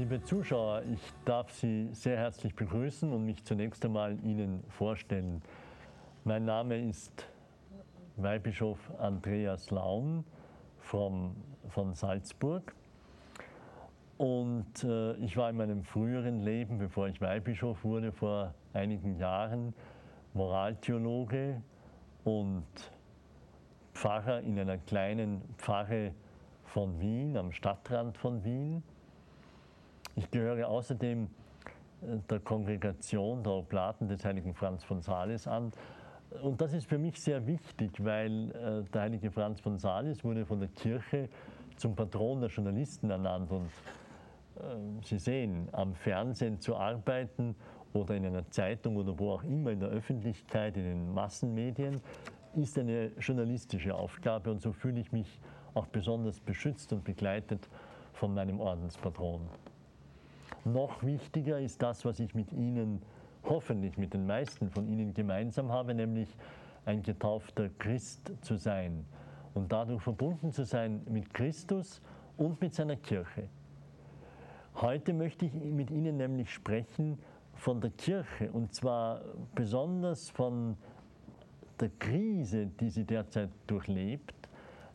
Liebe Zuschauer, ich darf Sie sehr herzlich begrüßen und mich zunächst einmal Ihnen vorstellen. Mein Name ist Weihbischof Andreas Laun vom, von Salzburg. Und äh, ich war in meinem früheren Leben, bevor ich Weihbischof wurde, vor einigen Jahren Moraltheologe und Pfarrer in einer kleinen Pfarre von Wien, am Stadtrand von Wien. Ich gehöre außerdem äh, der Kongregation der Oblaten des heiligen Franz von Sales an. Und das ist für mich sehr wichtig, weil äh, der heilige Franz von Sales wurde von der Kirche zum Patron der Journalisten ernannt. Und äh, Sie sehen, am Fernsehen zu arbeiten oder in einer Zeitung oder wo auch immer in der Öffentlichkeit, in den Massenmedien, ist eine journalistische Aufgabe. Und so fühle ich mich auch besonders beschützt und begleitet von meinem Ordenspatron. Noch wichtiger ist das, was ich mit Ihnen, hoffentlich mit den meisten von Ihnen gemeinsam habe, nämlich ein getaufter Christ zu sein und dadurch verbunden zu sein mit Christus und mit seiner Kirche. Heute möchte ich mit Ihnen nämlich sprechen von der Kirche und zwar besonders von der Krise, die sie derzeit durchlebt,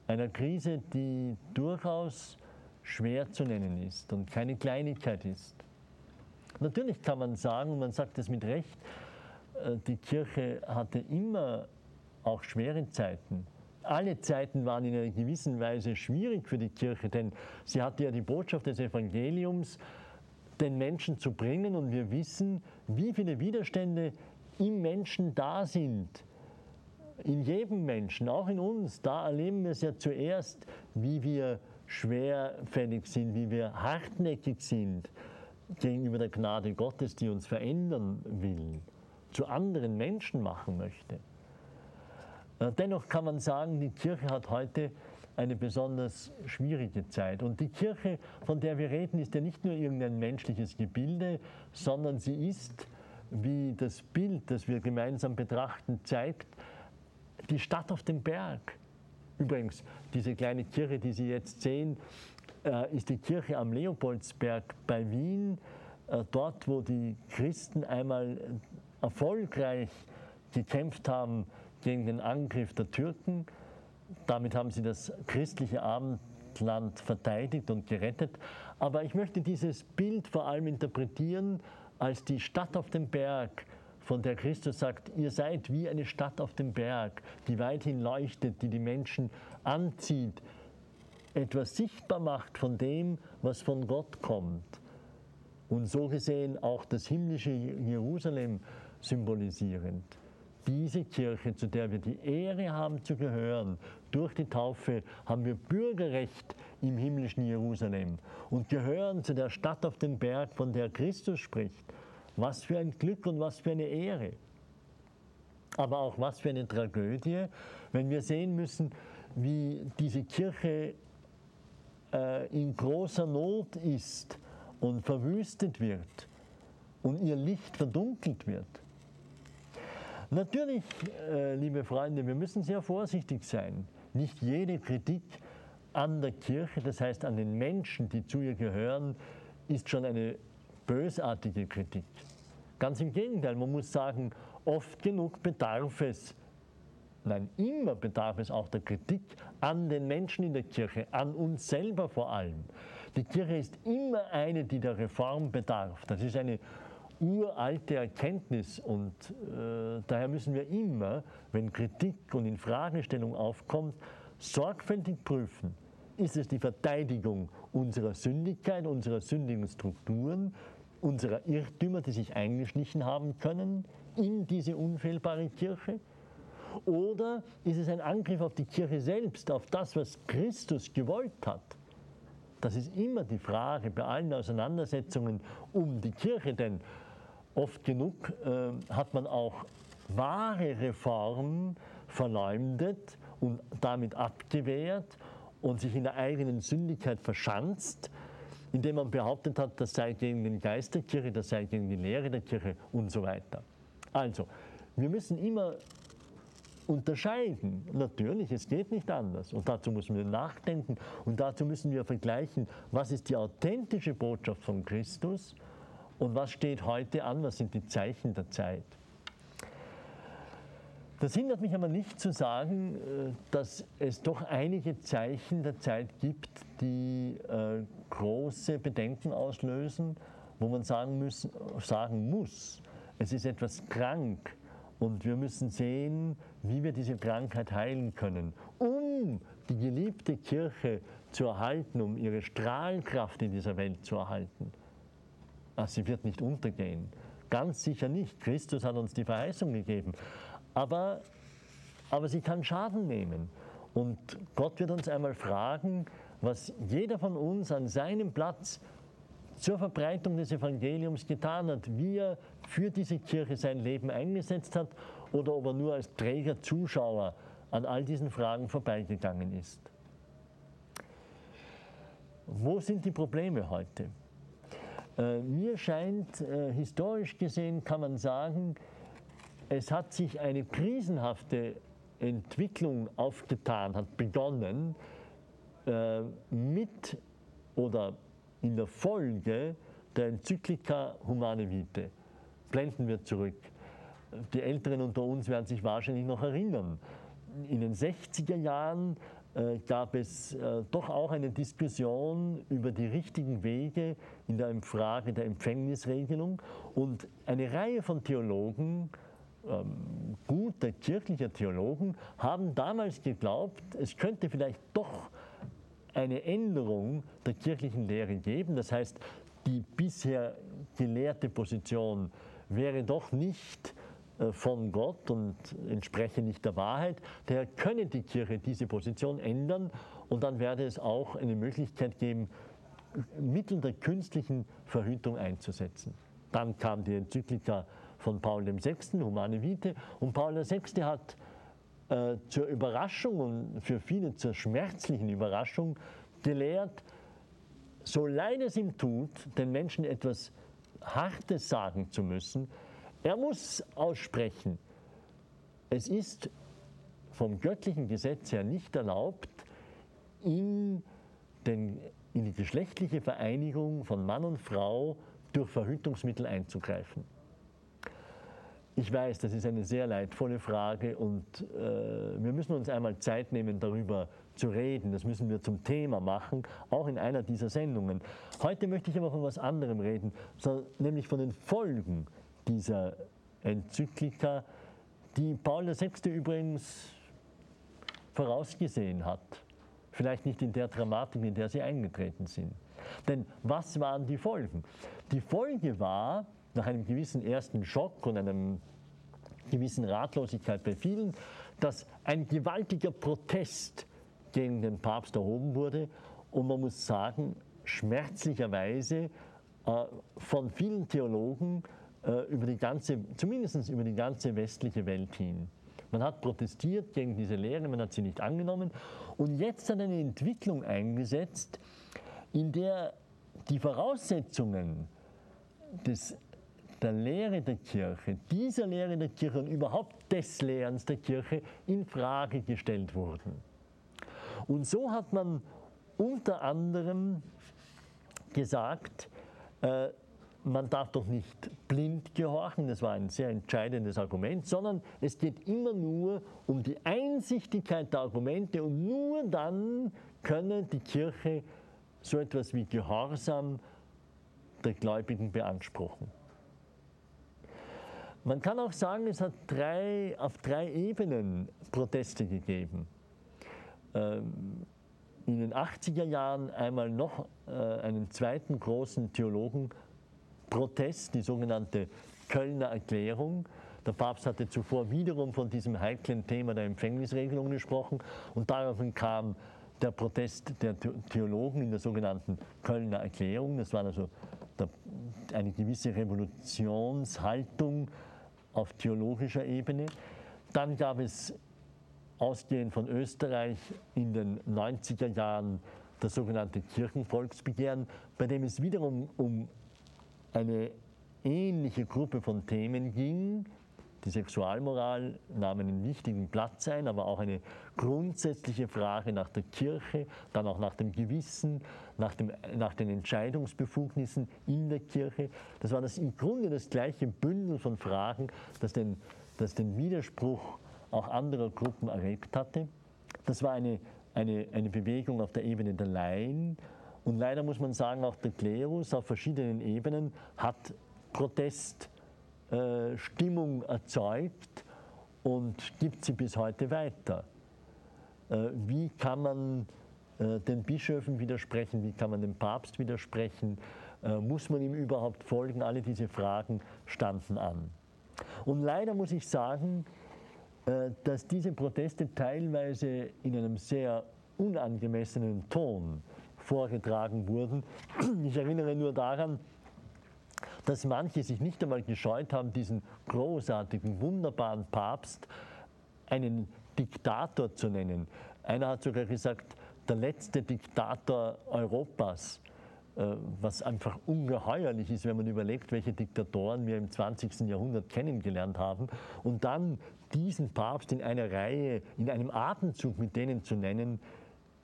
einer Krise, die durchaus schwer zu nennen ist und keine Kleinigkeit ist. Natürlich kann man sagen, und man sagt es mit Recht, äh, die Kirche hatte immer auch schwere Zeiten. Alle Zeiten waren in einer gewissen Weise schwierig für die Kirche, denn sie hatte ja die Botschaft des Evangeliums, den Menschen zu bringen. Und wir wissen, wie viele Widerstände im Menschen da sind. In jedem Menschen, auch in uns. Da erleben wir es ja zuerst, wie wir schwerfällig sind, wie wir hartnäckig sind gegenüber der Gnade Gottes, die uns verändern will, zu anderen Menschen machen möchte. Äh, dennoch kann man sagen, die Kirche hat heute eine besonders schwierige Zeit. Und die Kirche, von der wir reden, ist ja nicht nur irgendein menschliches Gebilde, sondern sie ist, wie das Bild, das wir gemeinsam betrachten, zeigt, die Stadt auf dem Berg. Übrigens, diese kleine Kirche, die Sie jetzt sehen, äh, ist die Kirche am Leopoldsberg bei Wien, äh, dort, wo die Christen einmal erfolgreich gekämpft haben gegen den Angriff der Türken. Damit haben sie das christliche Abendland verteidigt und gerettet. Aber ich möchte dieses Bild vor allem interpretieren als die Stadt auf dem Berg, von der Christus sagt, ihr seid wie eine Stadt auf dem Berg, die weithin leuchtet, die die Menschen anzieht, etwas sichtbar macht von dem, was von Gott kommt. Und so gesehen auch das himmlische Jerusalem symbolisierend. Diese Kirche, zu der wir die Ehre haben zu gehören, durch die Taufe haben wir Bürgerrecht im himmlischen Jerusalem und gehören zu der Stadt auf dem Berg, von der Christus spricht. Was für ein Glück und was für eine Ehre. Aber auch was für eine Tragödie, wenn wir sehen müssen, wie diese Kirche äh, in großer Not ist und verwüstet wird und ihr Licht verdunkelt wird. Natürlich, äh, liebe Freunde, wir müssen sehr vorsichtig sein. Nicht jede Kritik an der Kirche, das heißt an den Menschen, die zu ihr gehören, ist schon eine bösartige Kritik. Ganz im Gegenteil, man muss sagen, oft genug bedarf es, nein, immer bedarf es auch der Kritik an den Menschen in der Kirche, an uns selber vor allem. Die Kirche ist immer eine, die der Reform bedarf. Das ist eine uralte Erkenntnis und äh, daher müssen wir immer, wenn Kritik und Infragestellung aufkommt, sorgfältig prüfen, ist es die Verteidigung unserer Sündigkeit, unserer sündigen Strukturen, unserer Irrtümer, die sich eingeschlichen haben können in diese unfehlbare Kirche? Oder ist es ein Angriff auf die Kirche selbst, auf das, was Christus gewollt hat? Das ist immer die Frage bei allen Auseinandersetzungen um die Kirche, denn oft genug äh, hat man auch wahre Reformen verleumdet und damit abgewehrt und sich in der eigenen Sündigkeit verschanzt, indem man behauptet hat, das sei gegen den Geist der Kirche, das sei gegen die Lehre der Kirche und so weiter. Also, wir müssen immer unterscheiden. Natürlich, es geht nicht anders. Und dazu müssen wir nachdenken und dazu müssen wir vergleichen, was ist die authentische Botschaft von Christus und was steht heute an, was sind die Zeichen der Zeit. Das hindert mich aber nicht zu sagen, äh, dass es doch einige Zeichen der Zeit gibt, die äh, große Bedenken auslösen, wo man sagen, müssen, sagen muss, es ist etwas krank und wir müssen sehen, wie wir diese Krankheit heilen können, um die geliebte Kirche zu erhalten, um ihre Strahlkraft in dieser Welt zu erhalten. Ach, sie wird nicht untergehen. Ganz sicher nicht. Christus hat uns die Verheißung gegeben aber, aber sie kann Schaden nehmen. Und Gott wird uns einmal fragen, was jeder von uns an seinem Platz zur Verbreitung des Evangeliums getan hat, wie er für diese Kirche sein Leben eingesetzt hat oder ob er nur als träger Zuschauer an all diesen Fragen vorbeigegangen ist. Wo sind die Probleme heute? Äh, mir scheint, äh, historisch gesehen kann man sagen, es hat sich eine krisenhafte Entwicklung aufgetan, hat begonnen äh, mit oder in der Folge der Enzyklika Humane Vitae. Blenden wir zurück. Die Älteren unter uns werden sich wahrscheinlich noch erinnern. In den 60er Jahren äh, gab es äh, doch auch eine Diskussion über die richtigen Wege in der Frage der Empfängnisregelung und eine Reihe von Theologen ähm, gute kirchliche Theologen haben damals geglaubt, es könnte vielleicht doch eine Änderung der kirchlichen Lehre geben. Das heißt, die bisher gelehrte Position wäre doch nicht äh, von Gott und entspreche nicht der Wahrheit. Daher könne die Kirche diese Position ändern und dann werde es auch eine Möglichkeit geben, Mittel der künstlichen Verhütung einzusetzen. Dann kam die Enzyklika von Paul VI., Humane Vitae. Und Paul VI. hat äh, zur Überraschung und für viele zur schmerzlichen Überraschung gelehrt, so leid es ihm tut, den Menschen etwas Hartes sagen zu müssen, er muss aussprechen, es ist vom göttlichen Gesetz her nicht erlaubt, in, den, in die geschlechtliche Vereinigung von Mann und Frau durch Verhütungsmittel einzugreifen. Ich weiß, das ist eine sehr leidvolle Frage und äh, wir müssen uns einmal Zeit nehmen, darüber zu reden. Das müssen wir zum Thema machen, auch in einer dieser Sendungen. Heute möchte ich aber von etwas anderem reden, nämlich von den Folgen dieser Enzyklika, die Paul VI. übrigens vorausgesehen hat. Vielleicht nicht in der Dramatik, in der sie eingetreten sind. Denn was waren die Folgen? Die Folge war, nach einem gewissen ersten Schock und einer gewissen Ratlosigkeit bei vielen, dass ein gewaltiger Protest gegen den Papst erhoben wurde und man muss sagen, schmerzlicherweise äh, von vielen Theologen äh, über die ganze, zumindest über die ganze westliche Welt hin. Man hat protestiert gegen diese Lehre, man hat sie nicht angenommen und jetzt hat eine Entwicklung eingesetzt, in der die Voraussetzungen des der Lehre der Kirche, dieser Lehre der Kirche und überhaupt des Lehrens der Kirche in Frage gestellt wurden. Und so hat man unter anderem gesagt, äh, man darf doch nicht blind gehorchen, das war ein sehr entscheidendes Argument, sondern es geht immer nur um die Einsichtigkeit der Argumente und nur dann könne die Kirche so etwas wie Gehorsam der Gläubigen beanspruchen. Man kann auch sagen, es hat drei, auf drei Ebenen Proteste gegeben. Ähm, in den 80er Jahren einmal noch äh, einen zweiten großen Theologenprotest, die sogenannte Kölner Erklärung. Der Papst hatte zuvor wiederum von diesem heiklen Thema der Empfängnisregelung gesprochen und daraufhin kam der Protest der Theologen in der sogenannten Kölner Erklärung. Das war also der, eine gewisse Revolutionshaltung auf theologischer Ebene. Dann gab es ausgehend von Österreich in den 90er Jahren das sogenannte Kirchenvolksbegehren, bei dem es wiederum um eine ähnliche Gruppe von Themen ging. Die Sexualmoral nahm einen wichtigen Platz ein, aber auch eine grundsätzliche Frage nach der Kirche, dann auch nach dem Gewissen, nach, dem, nach den Entscheidungsbefugnissen in der Kirche. Das war das im Grunde das gleiche Bündel von Fragen, das den, das den Widerspruch auch anderer Gruppen erlebt hatte. Das war eine, eine, eine Bewegung auf der Ebene der Laien. Und leider muss man sagen, auch der Klerus auf verschiedenen Ebenen hat Proteststimmung äh, erzeugt und gibt sie bis heute weiter. Äh, wie kann man äh, den Bischöfen widersprechen? Wie kann man dem Papst widersprechen? Muss man ihm überhaupt folgen? Alle diese Fragen standen an. Und leider muss ich sagen, dass diese Proteste teilweise in einem sehr unangemessenen Ton vorgetragen wurden. Ich erinnere nur daran, dass manche sich nicht einmal gescheut haben, diesen großartigen, wunderbaren Papst einen Diktator zu nennen. Einer hat sogar gesagt, der letzte Diktator Europas, äh, was einfach ungeheuerlich ist, wenn man überlegt, welche Diktatoren wir im 20. Jahrhundert kennengelernt haben. Und dann diesen Papst in einer Reihe, in einem Atemzug mit denen zu nennen,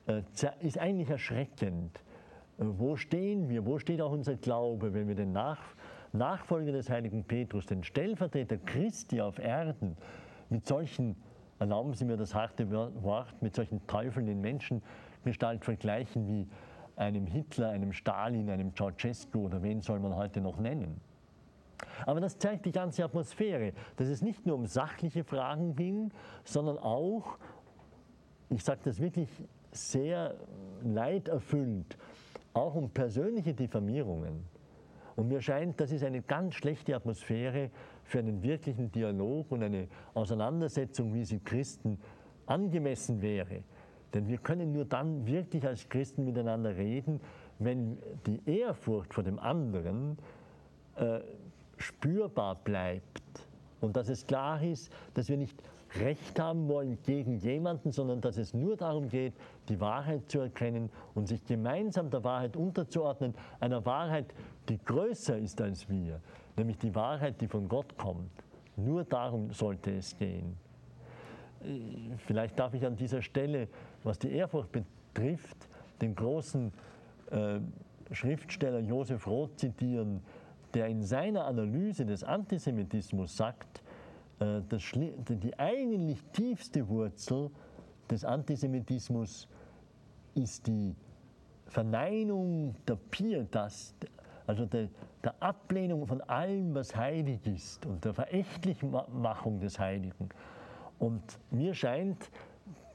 äh, ist eigentlich erschreckend. Äh, wo stehen wir? Wo steht auch unser Glaube, wenn wir den Nach Nachfolger des heiligen Petrus, den Stellvertreter Christi auf Erden, mit solchen, erlauben Sie mir das harte Wort, mit solchen Teufeln in Menschengestalt vergleichen wie einem Hitler, einem Stalin, einem Ceausescu oder wen soll man heute noch nennen? Aber das zeigt die ganze Atmosphäre, dass es nicht nur um sachliche Fragen ging, sondern auch, ich sage das wirklich sehr leiderfüllt, auch um persönliche Diffamierungen. Und mir scheint, das ist eine ganz schlechte Atmosphäre für einen wirklichen Dialog und eine Auseinandersetzung, wie sie Christen angemessen wäre. Denn wir können nur dann wirklich als Christen miteinander reden, wenn die Ehrfurcht vor dem anderen äh, spürbar bleibt und dass es klar ist, dass wir nicht Recht haben wollen gegen jemanden, sondern dass es nur darum geht, die Wahrheit zu erkennen und sich gemeinsam der Wahrheit unterzuordnen, einer Wahrheit, die größer ist als wir, nämlich die Wahrheit, die von Gott kommt. Nur darum sollte es gehen. Vielleicht darf ich an dieser Stelle, was die Ehrfurcht betrifft, den großen äh, Schriftsteller Josef Roth zitieren, der in seiner Analyse des Antisemitismus sagt, äh, die eigentlich tiefste Wurzel des Antisemitismus ist die Verneinung der Pietas, also der, der, Ablehnung von allem, was heilig ist und der Verächtlichmachung des Heiligen. Und mir scheint,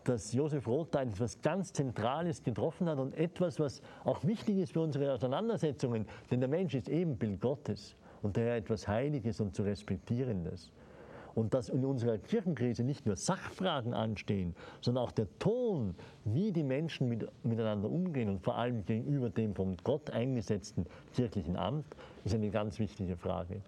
dass Josef Roth da etwas ganz Zentrales getroffen hat und etwas, was auch wichtig ist für unsere Auseinandersetzungen, denn der Mensch ist Ebenbild Gottes und daher etwas Heiliges und zu Respektierendes. Und dass in unserer Kirchenkrise nicht nur Sachfragen anstehen, sondern auch der Ton, wie die Menschen mit, miteinander umgehen und vor allem gegenüber dem von Gott eingesetzten kirchlichen Amt, ist eine ganz wichtige Frage.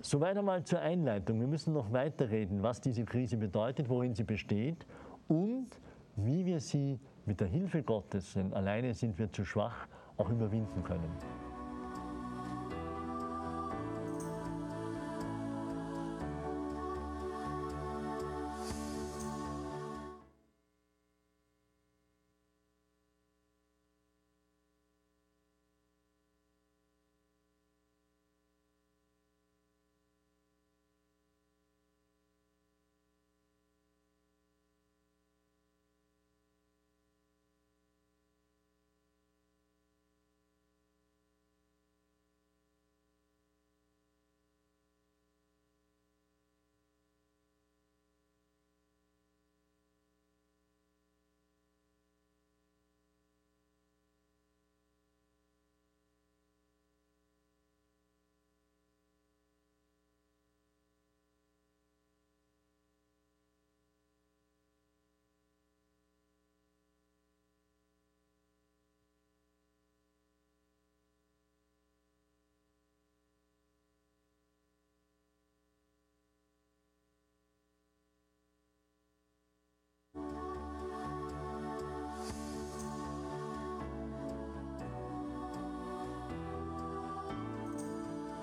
Soweit einmal zur Einleitung. Wir müssen noch weiterreden, was diese Krise bedeutet, worin sie besteht und wie wir sie mit der Hilfe Gottes, denn alleine sind wir zu schwach, auch überwinden können.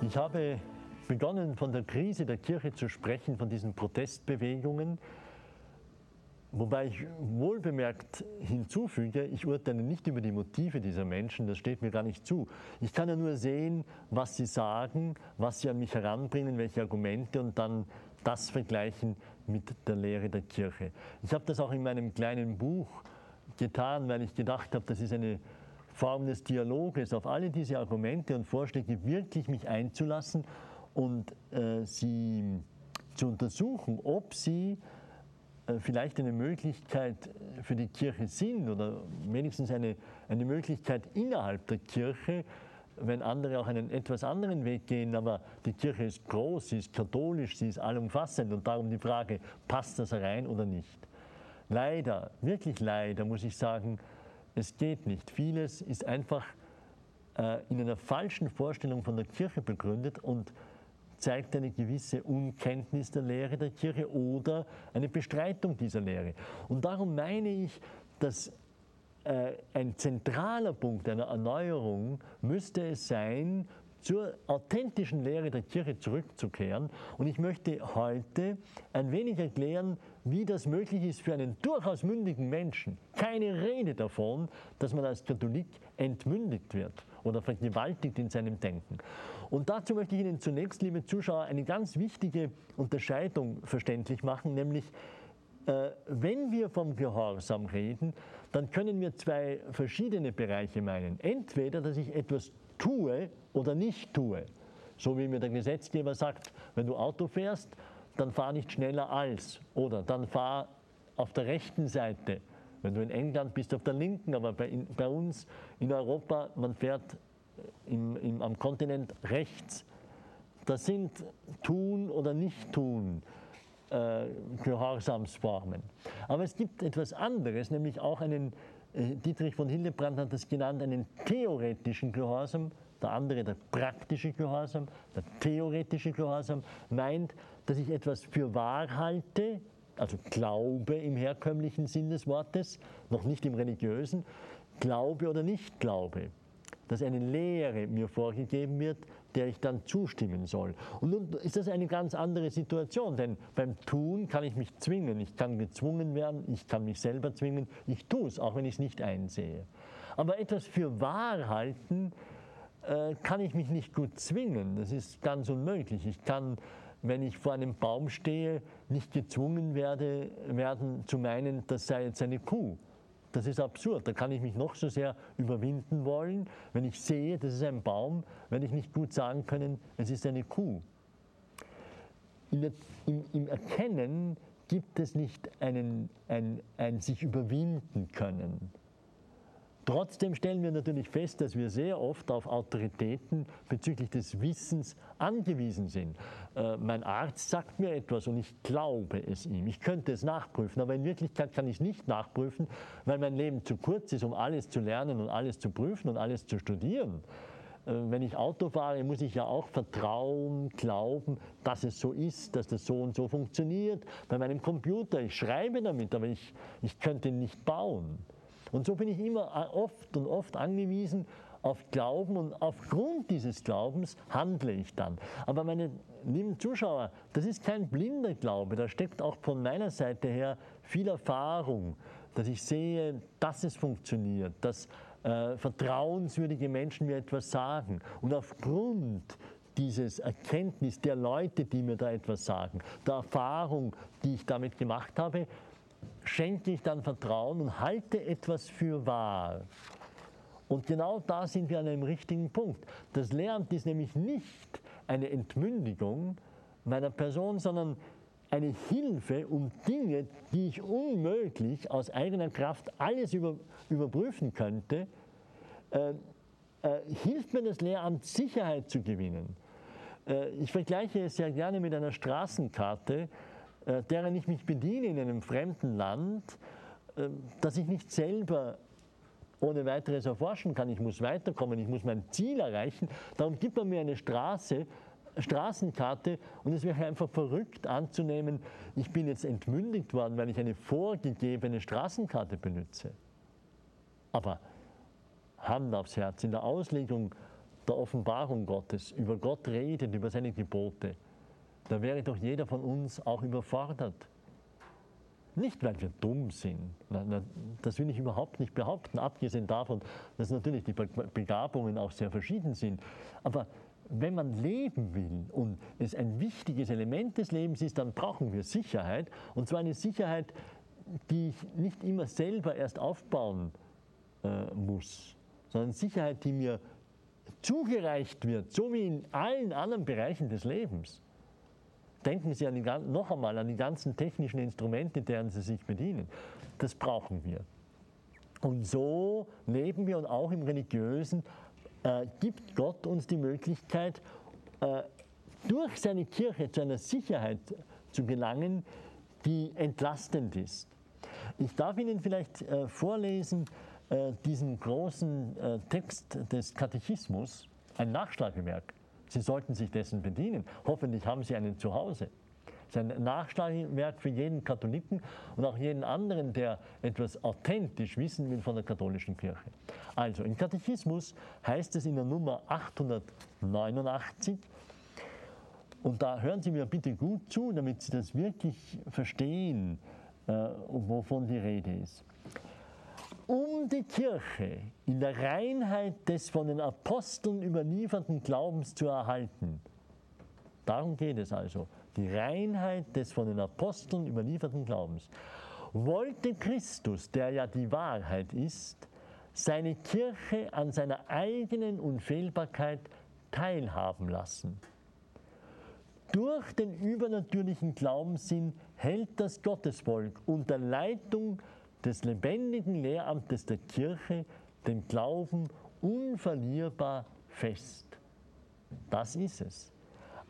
Ich habe begonnen, von der Krise der Kirche zu sprechen, von diesen Protestbewegungen, wobei ich wohlbemerkt hinzufüge, ich urteile nicht über die Motive dieser Menschen, das steht mir gar nicht zu. Ich kann ja nur sehen, was sie sagen, was sie an mich heranbringen, welche Argumente und dann das vergleichen mit der Lehre der Kirche. Ich habe das auch in meinem kleinen Buch getan, weil ich gedacht habe, das ist eine Form des Dialoges, auf alle diese Argumente und Vorschläge wirklich mich einzulassen und äh, sie zu untersuchen, ob sie äh, vielleicht eine Möglichkeit für die Kirche sind oder wenigstens eine, eine Möglichkeit innerhalb der Kirche, wenn andere auch einen etwas anderen Weg gehen, aber die Kirche ist groß, sie ist katholisch, sie ist allumfassend und darum die Frage, passt das rein oder nicht? Leider, wirklich leider muss ich sagen, es geht nicht. Vieles ist einfach äh, in einer falschen Vorstellung von der Kirche begründet und zeigt eine gewisse Unkenntnis der Lehre der Kirche oder eine Bestreitung dieser Lehre. Und darum meine ich, dass äh, ein zentraler Punkt einer Erneuerung müsste es sein, zur authentischen Lehre der Kirche zurückzukehren. Und ich möchte heute ein wenig erklären, wie das möglich ist für einen durchaus mündigen Menschen. Keine Rede davon, dass man als Katholik entmündigt wird oder vergewaltigt in seinem Denken. Und dazu möchte ich Ihnen zunächst, liebe Zuschauer, eine ganz wichtige Unterscheidung verständlich machen, nämlich äh, wenn wir vom Gehorsam reden, dann können wir zwei verschiedene Bereiche meinen. Entweder, dass ich etwas tue oder nicht tue. So wie mir der Gesetzgeber sagt, wenn du Auto fährst, dann fahr nicht schneller als. Oder dann fahr auf der rechten Seite. Wenn du in England bist, auf der linken, aber bei, in, bei uns in Europa, man fährt im, im, am Kontinent rechts. Das sind Tun oder Nicht-Tun. Äh, Gehorsamsformen. Aber es gibt etwas anderes, nämlich auch einen, äh, Dietrich von Hildebrand hat das genannt, einen theoretischen Gehorsam, der andere der praktische Gehorsam. Der theoretische Gehorsam meint, dass ich etwas für wahr halte, also Glaube im herkömmlichen Sinn des Wortes, noch nicht im religiösen, Glaube oder nicht Glaube dass eine Lehre mir vorgegeben wird, der ich dann zustimmen soll. Und nun ist das eine ganz andere Situation, denn beim Tun kann ich mich zwingen, ich kann gezwungen werden, ich kann mich selber zwingen, ich tue es, auch wenn ich es nicht einsehe. Aber etwas für wahr halten, äh, kann ich mich nicht gut zwingen. Das ist ganz unmöglich. Ich kann, wenn ich vor einem Baum stehe, nicht gezwungen werde, werden zu meinen, das sei jetzt eine Kuh. Das ist absurd. Da kann ich mich noch so sehr überwinden wollen, wenn ich sehe, das ist ein Baum, werde ich nicht gut sagen können, es ist eine Kuh. Der, im, Im Erkennen gibt es nicht einen, ein, ein sich überwinden können. Trotzdem stellen wir natürlich fest, dass wir sehr oft auf Autoritäten bezüglich des Wissens angewiesen sind. Äh, mein Arzt sagt mir etwas und ich glaube es ihm. Ich könnte es nachprüfen, aber in Wirklichkeit kann ich es nicht nachprüfen, weil mein Leben zu kurz ist, um alles zu lernen und alles zu prüfen und alles zu studieren. Äh, wenn ich Auto fahre, muss ich ja auch vertrauen, glauben, dass es so ist, dass das so und so funktioniert. Bei meinem Computer, ich schreibe damit, aber ich, ich könnte ihn nicht bauen. Und so bin ich immer oft und oft angewiesen auf Glauben und aufgrund dieses Glaubens handle ich dann. Aber meine lieben Zuschauer, das ist kein blinder Glaube, da steckt auch von meiner Seite her viel Erfahrung, dass ich sehe, dass es funktioniert, dass äh, vertrauenswürdige Menschen mir etwas sagen. Und aufgrund dieses Erkenntnis der Leute, die mir da etwas sagen, der Erfahrung, die ich damit gemacht habe, schenke ich dann Vertrauen und halte etwas für wahr. Und genau da sind wir an einem richtigen Punkt. Das Lehramt ist nämlich nicht eine Entmündigung meiner Person, sondern eine Hilfe, um Dinge, die ich unmöglich aus eigener Kraft alles über, überprüfen könnte, äh, äh, hilft mir das Lehramt, Sicherheit zu gewinnen. Äh, ich vergleiche es sehr gerne mit einer Straßenkarte, deren ich mich bediene in einem fremden Land, äh, dass ich nicht selber ohne weiteres erforschen kann. Ich muss weiterkommen, ich muss mein Ziel erreichen. Darum gibt man mir eine Straße, Straßenkarte und es wäre einfach verrückt anzunehmen, ich bin jetzt entmündigt worden, weil ich eine vorgegebene Straßenkarte benutze. Aber Hand aufs Herz, in der Auslegung der Offenbarung Gottes, über Gott redet, über seine Gebote, da wäre doch jeder von uns auch überfordert. Nicht, weil wir dumm sind, das will ich überhaupt nicht behaupten, abgesehen davon, dass natürlich die Begabungen auch sehr verschieden sind. Aber wenn man leben will und es ein wichtiges Element des Lebens ist, dann brauchen wir Sicherheit. Und zwar eine Sicherheit, die ich nicht immer selber erst aufbauen äh, muss, sondern Sicherheit, die mir zugereicht wird, so wie in allen anderen Bereichen des Lebens. Denken Sie an die, noch einmal an die ganzen technischen Instrumente, deren Sie sich bedienen. Das brauchen wir. Und so leben wir und auch im Religiösen äh, gibt Gott uns die Möglichkeit, äh, durch seine Kirche zu einer Sicherheit zu gelangen, die entlastend ist. Ich darf Ihnen vielleicht äh, vorlesen äh, diesen großen äh, Text des Katechismus, ein Nachschlagewerk. Sie sollten sich dessen bedienen. Hoffentlich haben Sie einen zu Hause. Es ist ein Nachschlagewerk für jeden Katholiken und auch jeden anderen, der etwas authentisch wissen will von der katholischen Kirche. Also im Katechismus heißt es in der Nummer 889, und da hören Sie mir bitte gut zu, damit Sie das wirklich verstehen, äh, wovon die Rede ist um die Kirche in der Reinheit des von den Aposteln überlieferten Glaubens zu erhalten. Darum geht es also, die Reinheit des von den Aposteln überlieferten Glaubens. Wollte Christus, der ja die Wahrheit ist, seine Kirche an seiner eigenen Unfehlbarkeit teilhaben lassen. Durch den übernatürlichen Glaubenssinn hält das Gottesvolk unter Leitung des lebendigen Lehramtes der Kirche den Glauben unverlierbar fest. Das ist es.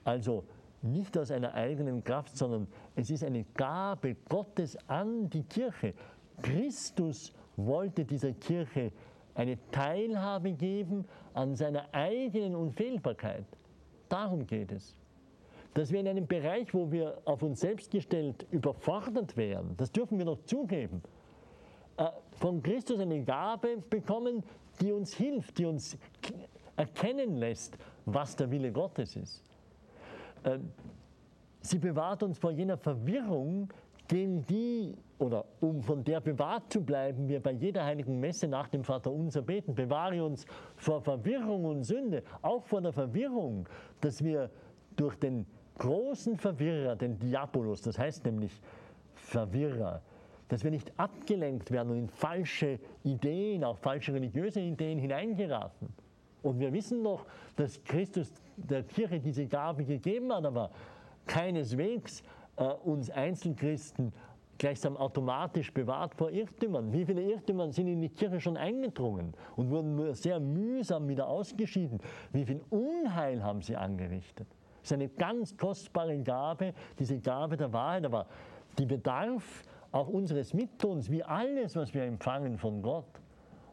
Also nicht aus einer eigenen Kraft, sondern es ist eine Gabe Gottes an die Kirche. Christus wollte dieser Kirche eine Teilhabe geben an seiner eigenen Unfehlbarkeit. Darum geht es. Dass wir in einem Bereich, wo wir auf uns selbst gestellt überfordert wären, das dürfen wir noch zugeben, von Christus eine Gabe bekommen, die uns hilft, die uns erkennen lässt, was der Wille Gottes ist. Äh, sie bewahrt uns vor jener Verwirrung, gegen die, oder um von der bewahrt zu bleiben, wir bei jeder heiligen Messe nach dem Vater unser beten. Bewahre uns vor Verwirrung und Sünde, auch vor der Verwirrung, dass wir durch den großen Verwirrer, den Diabolus, das heißt nämlich Verwirrer, dass wir nicht abgelenkt werden und in falsche Ideen, auch falsche religiöse Ideen hineingeraten. Und wir wissen noch, dass Christus der Kirche diese Gabe gegeben hat, aber keineswegs äh, uns Einzelchristen gleichsam automatisch bewahrt vor Irrtümern. Wie viele Irrtümer sind in die Kirche schon eingedrungen und wurden nur sehr mühsam wieder ausgeschieden? Wie viel Unheil haben sie angerichtet? Das ist eine ganz kostbare Gabe, diese Gabe der Wahrheit, aber die bedarf auch unseres Mittuns, wie alles, was wir empfangen von Gott,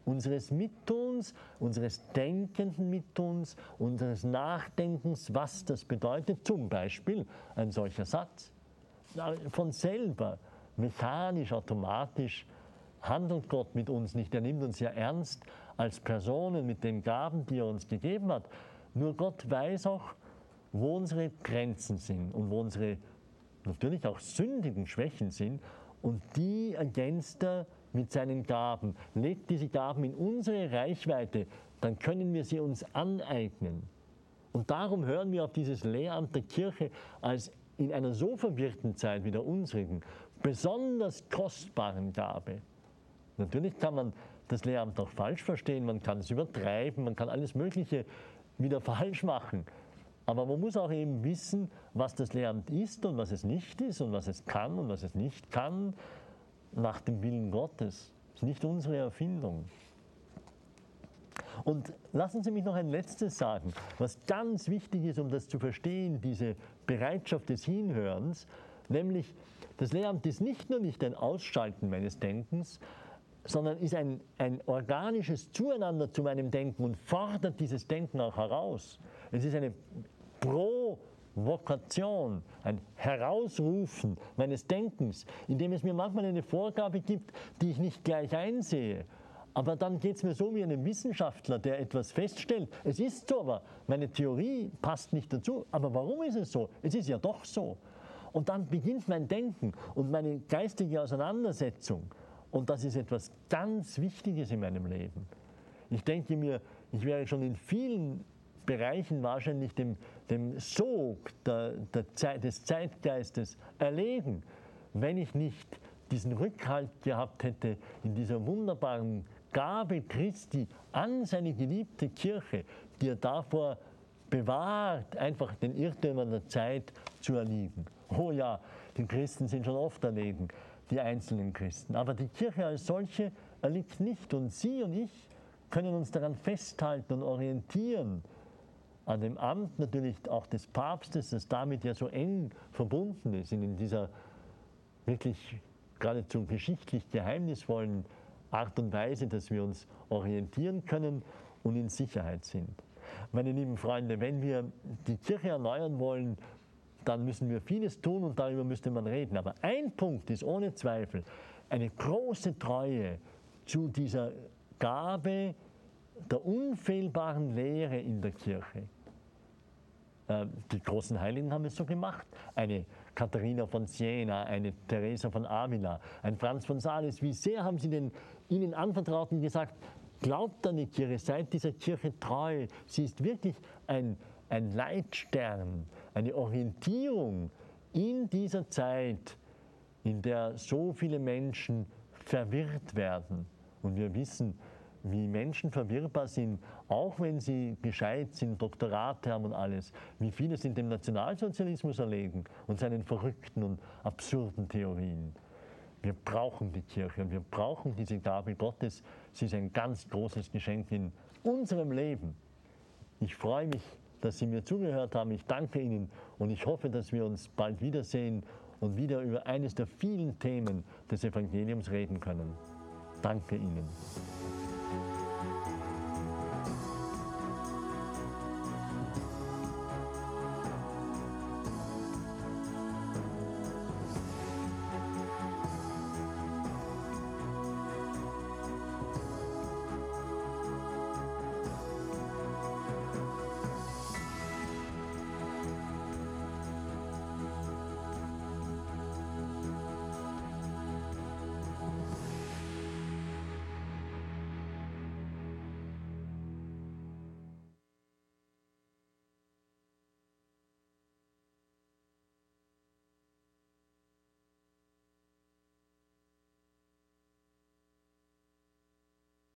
unseres Mittuns, unseres denkenden Mittuns, unseres Nachdenkens, was das bedeutet. Zum Beispiel ein solcher Satz. Von selber, mechanisch, automatisch handelt Gott mit uns nicht. Er nimmt uns ja ernst als Personen mit den Gaben, die er uns gegeben hat. Nur Gott weiß auch, wo unsere Grenzen sind und wo unsere natürlich auch sündigen Schwächen sind und die ergänzt er mit seinen Gaben. Legt diese Gaben in unsere Reichweite, dann können wir sie uns aneignen. Und darum hören wir auf dieses Lehramt der Kirche als in einer so verwirrten Zeit wie der unsrigen besonders kostbaren Gabe. Natürlich kann man das Lehramt auch falsch verstehen, man kann es übertreiben, man kann alles Mögliche wieder falsch machen. Aber man muss auch eben wissen, was das Lehramt ist und was es nicht ist und was es kann und was es nicht kann, nach dem Willen Gottes. Das ist nicht unsere Erfindung. Und lassen Sie mich noch ein letztes sagen, was ganz wichtig ist, um das zu verstehen, diese Bereitschaft des Hinhörens, nämlich das Lehramt ist nicht nur nicht ein Ausschalten meines Denkens, sondern ist ein, ein organisches Zueinander zu meinem Denken und fordert dieses Denken auch heraus. Es ist eine Provokation, ein Herausrufen meines Denkens, indem es mir manchmal eine Vorgabe gibt, die ich nicht gleich einsehe. Aber dann geht es mir so wie einem Wissenschaftler, der etwas feststellt. Es ist so, aber meine Theorie passt nicht dazu. Aber warum ist es so? Es ist ja doch so. Und dann beginnt mein Denken und meine geistige Auseinandersetzung. Und das ist etwas ganz Wichtiges in meinem Leben. Ich denke mir, ich wäre schon in vielen Bereichen wahrscheinlich dem, dem Sog der, der Zeit, des Zeitgeistes erlegen, wenn ich nicht diesen Rückhalt gehabt hätte in dieser wunderbaren Gabe Christi an seine geliebte Kirche, die er davor bewahrt, einfach den Irrtümern der Zeit zu erliegen. Oh ja, die Christen sind schon oft erlegen, die einzelnen Christen. Aber die Kirche als solche erliegt nicht. Und Sie und ich können uns daran festhalten und orientieren. An dem Amt natürlich auch des Papstes, das damit ja so eng verbunden ist, in dieser wirklich geradezu geschichtlich geheimnisvollen Art und Weise, dass wir uns orientieren können und in Sicherheit sind. Meine lieben Freunde, wenn wir die Kirche erneuern wollen, dann müssen wir vieles tun und darüber müsste man reden. Aber ein Punkt ist ohne Zweifel eine große Treue zu dieser Gabe der unfehlbaren Lehre in der Kirche. Äh, die großen Heiligen haben es so gemacht. Eine Katharina von Siena, eine Teresa von Avila, ein Franz von Sales. Wie sehr haben sie den ihnen anvertrauten gesagt, glaubt an die Kirche, seid dieser Kirche treu. Sie ist wirklich ein, ein Leitstern, eine Orientierung in dieser Zeit, in der so viele Menschen verwirrt werden. Und wir wissen, wie Menschen verwirrbar sind, auch wenn sie gescheit sind, Doktorate haben und alles, wie viele sind dem Nationalsozialismus erlegen und seinen verrückten und absurden Theorien. Wir brauchen die Kirche und wir brauchen diese Gabe Gottes. Sie ist ein ganz großes Geschenk in unserem Leben. Ich freue mich, dass Sie mir zugehört haben. Ich danke Ihnen und ich hoffe, dass wir uns bald wiedersehen und wieder über eines der vielen Themen des Evangeliums reden können. Danke Ihnen.